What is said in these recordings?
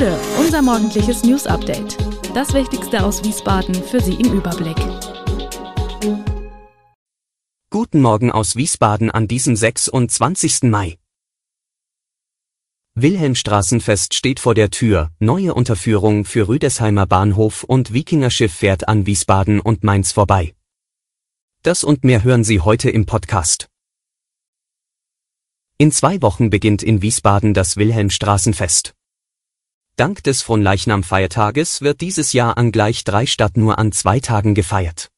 Bude, unser morgendliches News Update. Das Wichtigste aus Wiesbaden für Sie im Überblick. Guten Morgen aus Wiesbaden an diesem 26. Mai. Wilhelmstraßenfest steht vor der Tür, neue Unterführung für Rüdesheimer Bahnhof und Wikingerschiff fährt an Wiesbaden und Mainz vorbei. Das und mehr hören Sie heute im Podcast. In zwei Wochen beginnt in Wiesbaden das Wilhelmstraßenfest. Dank des Fronleichnam-Feiertages wird dieses Jahr an gleich drei statt nur an zwei Tagen gefeiert.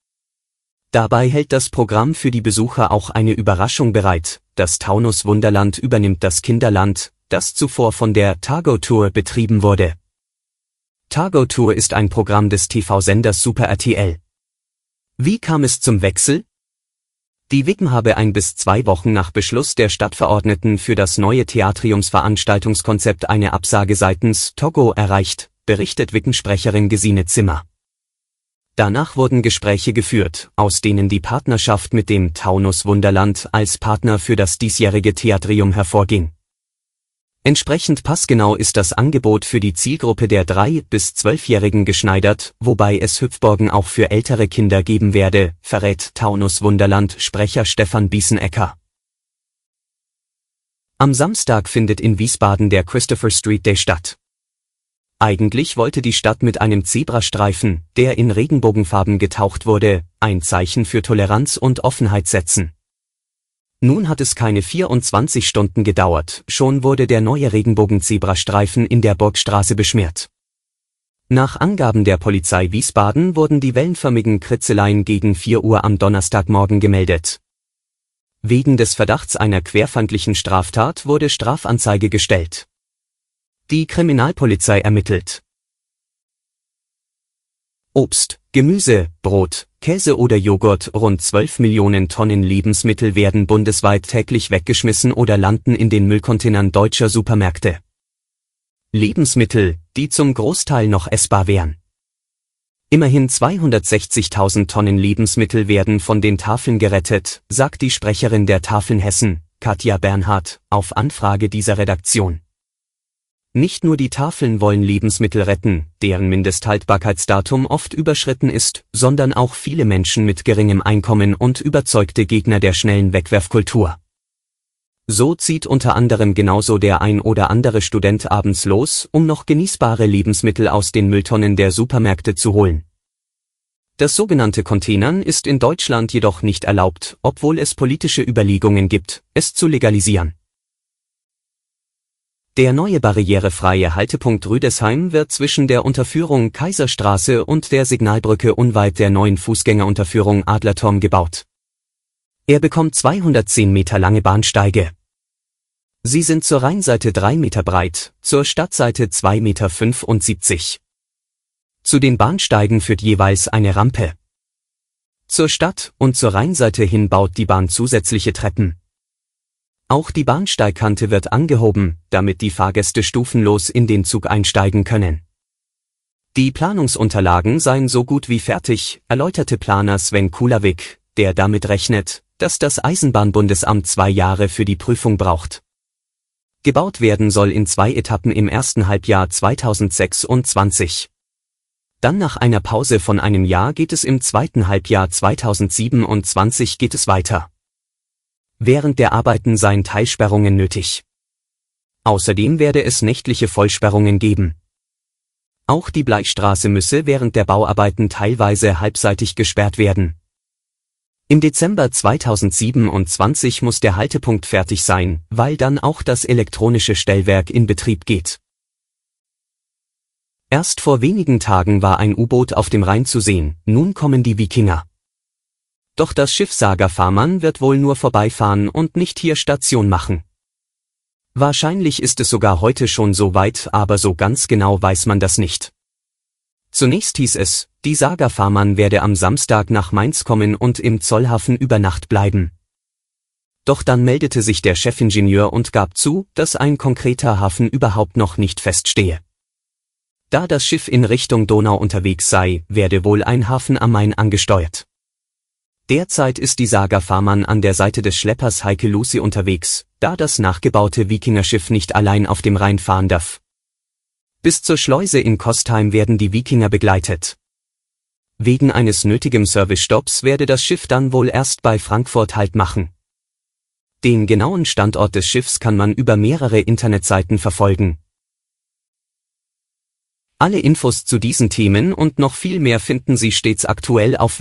Dabei hält das Programm für die Besucher auch eine Überraschung bereit. Das Taunus Wunderland übernimmt das Kinderland, das zuvor von der Targo Tour betrieben wurde. Targo Tour ist ein Programm des TV-Senders Super RTL. Wie kam es zum Wechsel? Die Wicken habe ein bis zwei Wochen nach Beschluss der Stadtverordneten für das neue Theatriumsveranstaltungskonzept eine Absage seitens Togo erreicht, berichtet Wickensprecherin Gesine Zimmer. Danach wurden Gespräche geführt, aus denen die Partnerschaft mit dem Taunus Wunderland als Partner für das diesjährige Theatrium hervorging. Entsprechend passgenau ist das Angebot für die Zielgruppe der 3- bis 12-Jährigen geschneidert, wobei es Hüpfborgen auch für ältere Kinder geben werde, verrät Taunus Wunderland Sprecher Stefan Biesenecker. Am Samstag findet in Wiesbaden der Christopher Street Day statt. Eigentlich wollte die Stadt mit einem Zebrastreifen, der in Regenbogenfarben getaucht wurde, ein Zeichen für Toleranz und Offenheit setzen. Nun hat es keine 24 Stunden gedauert, schon wurde der neue Regenbogen-Zebrastreifen in der Burgstraße beschmiert. Nach Angaben der Polizei Wiesbaden wurden die wellenförmigen Kritzeleien gegen 4 Uhr am Donnerstagmorgen gemeldet. Wegen des Verdachts einer querfeindlichen Straftat wurde Strafanzeige gestellt. Die Kriminalpolizei ermittelt. Obst, Gemüse, Brot, Käse oder Joghurt, rund 12 Millionen Tonnen Lebensmittel werden bundesweit täglich weggeschmissen oder landen in den Müllcontainern deutscher Supermärkte. Lebensmittel, die zum Großteil noch essbar wären. Immerhin 260.000 Tonnen Lebensmittel werden von den Tafeln gerettet, sagt die Sprecherin der Tafeln Hessen, Katja Bernhard, auf Anfrage dieser Redaktion. Nicht nur die Tafeln wollen Lebensmittel retten, deren Mindesthaltbarkeitsdatum oft überschritten ist, sondern auch viele Menschen mit geringem Einkommen und überzeugte Gegner der schnellen Wegwerfkultur. So zieht unter anderem genauso der ein oder andere Student abends los, um noch genießbare Lebensmittel aus den Mülltonnen der Supermärkte zu holen. Das sogenannte Containern ist in Deutschland jedoch nicht erlaubt, obwohl es politische Überlegungen gibt, es zu legalisieren. Der neue barrierefreie Haltepunkt Rüdesheim wird zwischen der Unterführung Kaiserstraße und der Signalbrücke unweit der neuen Fußgängerunterführung Adlerturm gebaut. Er bekommt 210 Meter lange Bahnsteige. Sie sind zur Rheinseite 3 Meter breit, zur Stadtseite 2 Meter 75. Zu den Bahnsteigen führt jeweils eine Rampe. Zur Stadt und zur Rheinseite hin baut die Bahn zusätzliche Treppen. Auch die Bahnsteigkante wird angehoben, damit die Fahrgäste stufenlos in den Zug einsteigen können. Die Planungsunterlagen seien so gut wie fertig, erläuterte Planer Sven Kulawik, der damit rechnet, dass das Eisenbahnbundesamt zwei Jahre für die Prüfung braucht. Gebaut werden soll in zwei Etappen im ersten Halbjahr 2026. Dann nach einer Pause von einem Jahr geht es im zweiten Halbjahr 2027 geht es weiter. Während der Arbeiten seien Teilsperrungen nötig. Außerdem werde es nächtliche Vollsperrungen geben. Auch die Bleichstraße müsse während der Bauarbeiten teilweise halbseitig gesperrt werden. Im Dezember 2027 muss der Haltepunkt fertig sein, weil dann auch das elektronische Stellwerk in Betrieb geht. Erst vor wenigen Tagen war ein U-Boot auf dem Rhein zu sehen, nun kommen die Wikinger. Doch das Schiff Saga Farman wird wohl nur vorbeifahren und nicht hier Station machen. Wahrscheinlich ist es sogar heute schon so weit, aber so ganz genau weiß man das nicht. Zunächst hieß es, die Saga Farman werde am Samstag nach Mainz kommen und im Zollhafen über Nacht bleiben. Doch dann meldete sich der Chefingenieur und gab zu, dass ein konkreter Hafen überhaupt noch nicht feststehe. Da das Schiff in Richtung Donau unterwegs sei, werde wohl ein Hafen am Main angesteuert. Derzeit ist die Saga Farman an der Seite des Schleppers Heike Lucy unterwegs, da das nachgebaute Wikingerschiff nicht allein auf dem Rhein fahren darf. Bis zur Schleuse in Kostheim werden die Wikinger begleitet. Wegen eines nötigen Servicestopps werde das Schiff dann wohl erst bei Frankfurt Halt machen. Den genauen Standort des Schiffs kann man über mehrere Internetseiten verfolgen. Alle Infos zu diesen Themen und noch viel mehr finden Sie stets aktuell auf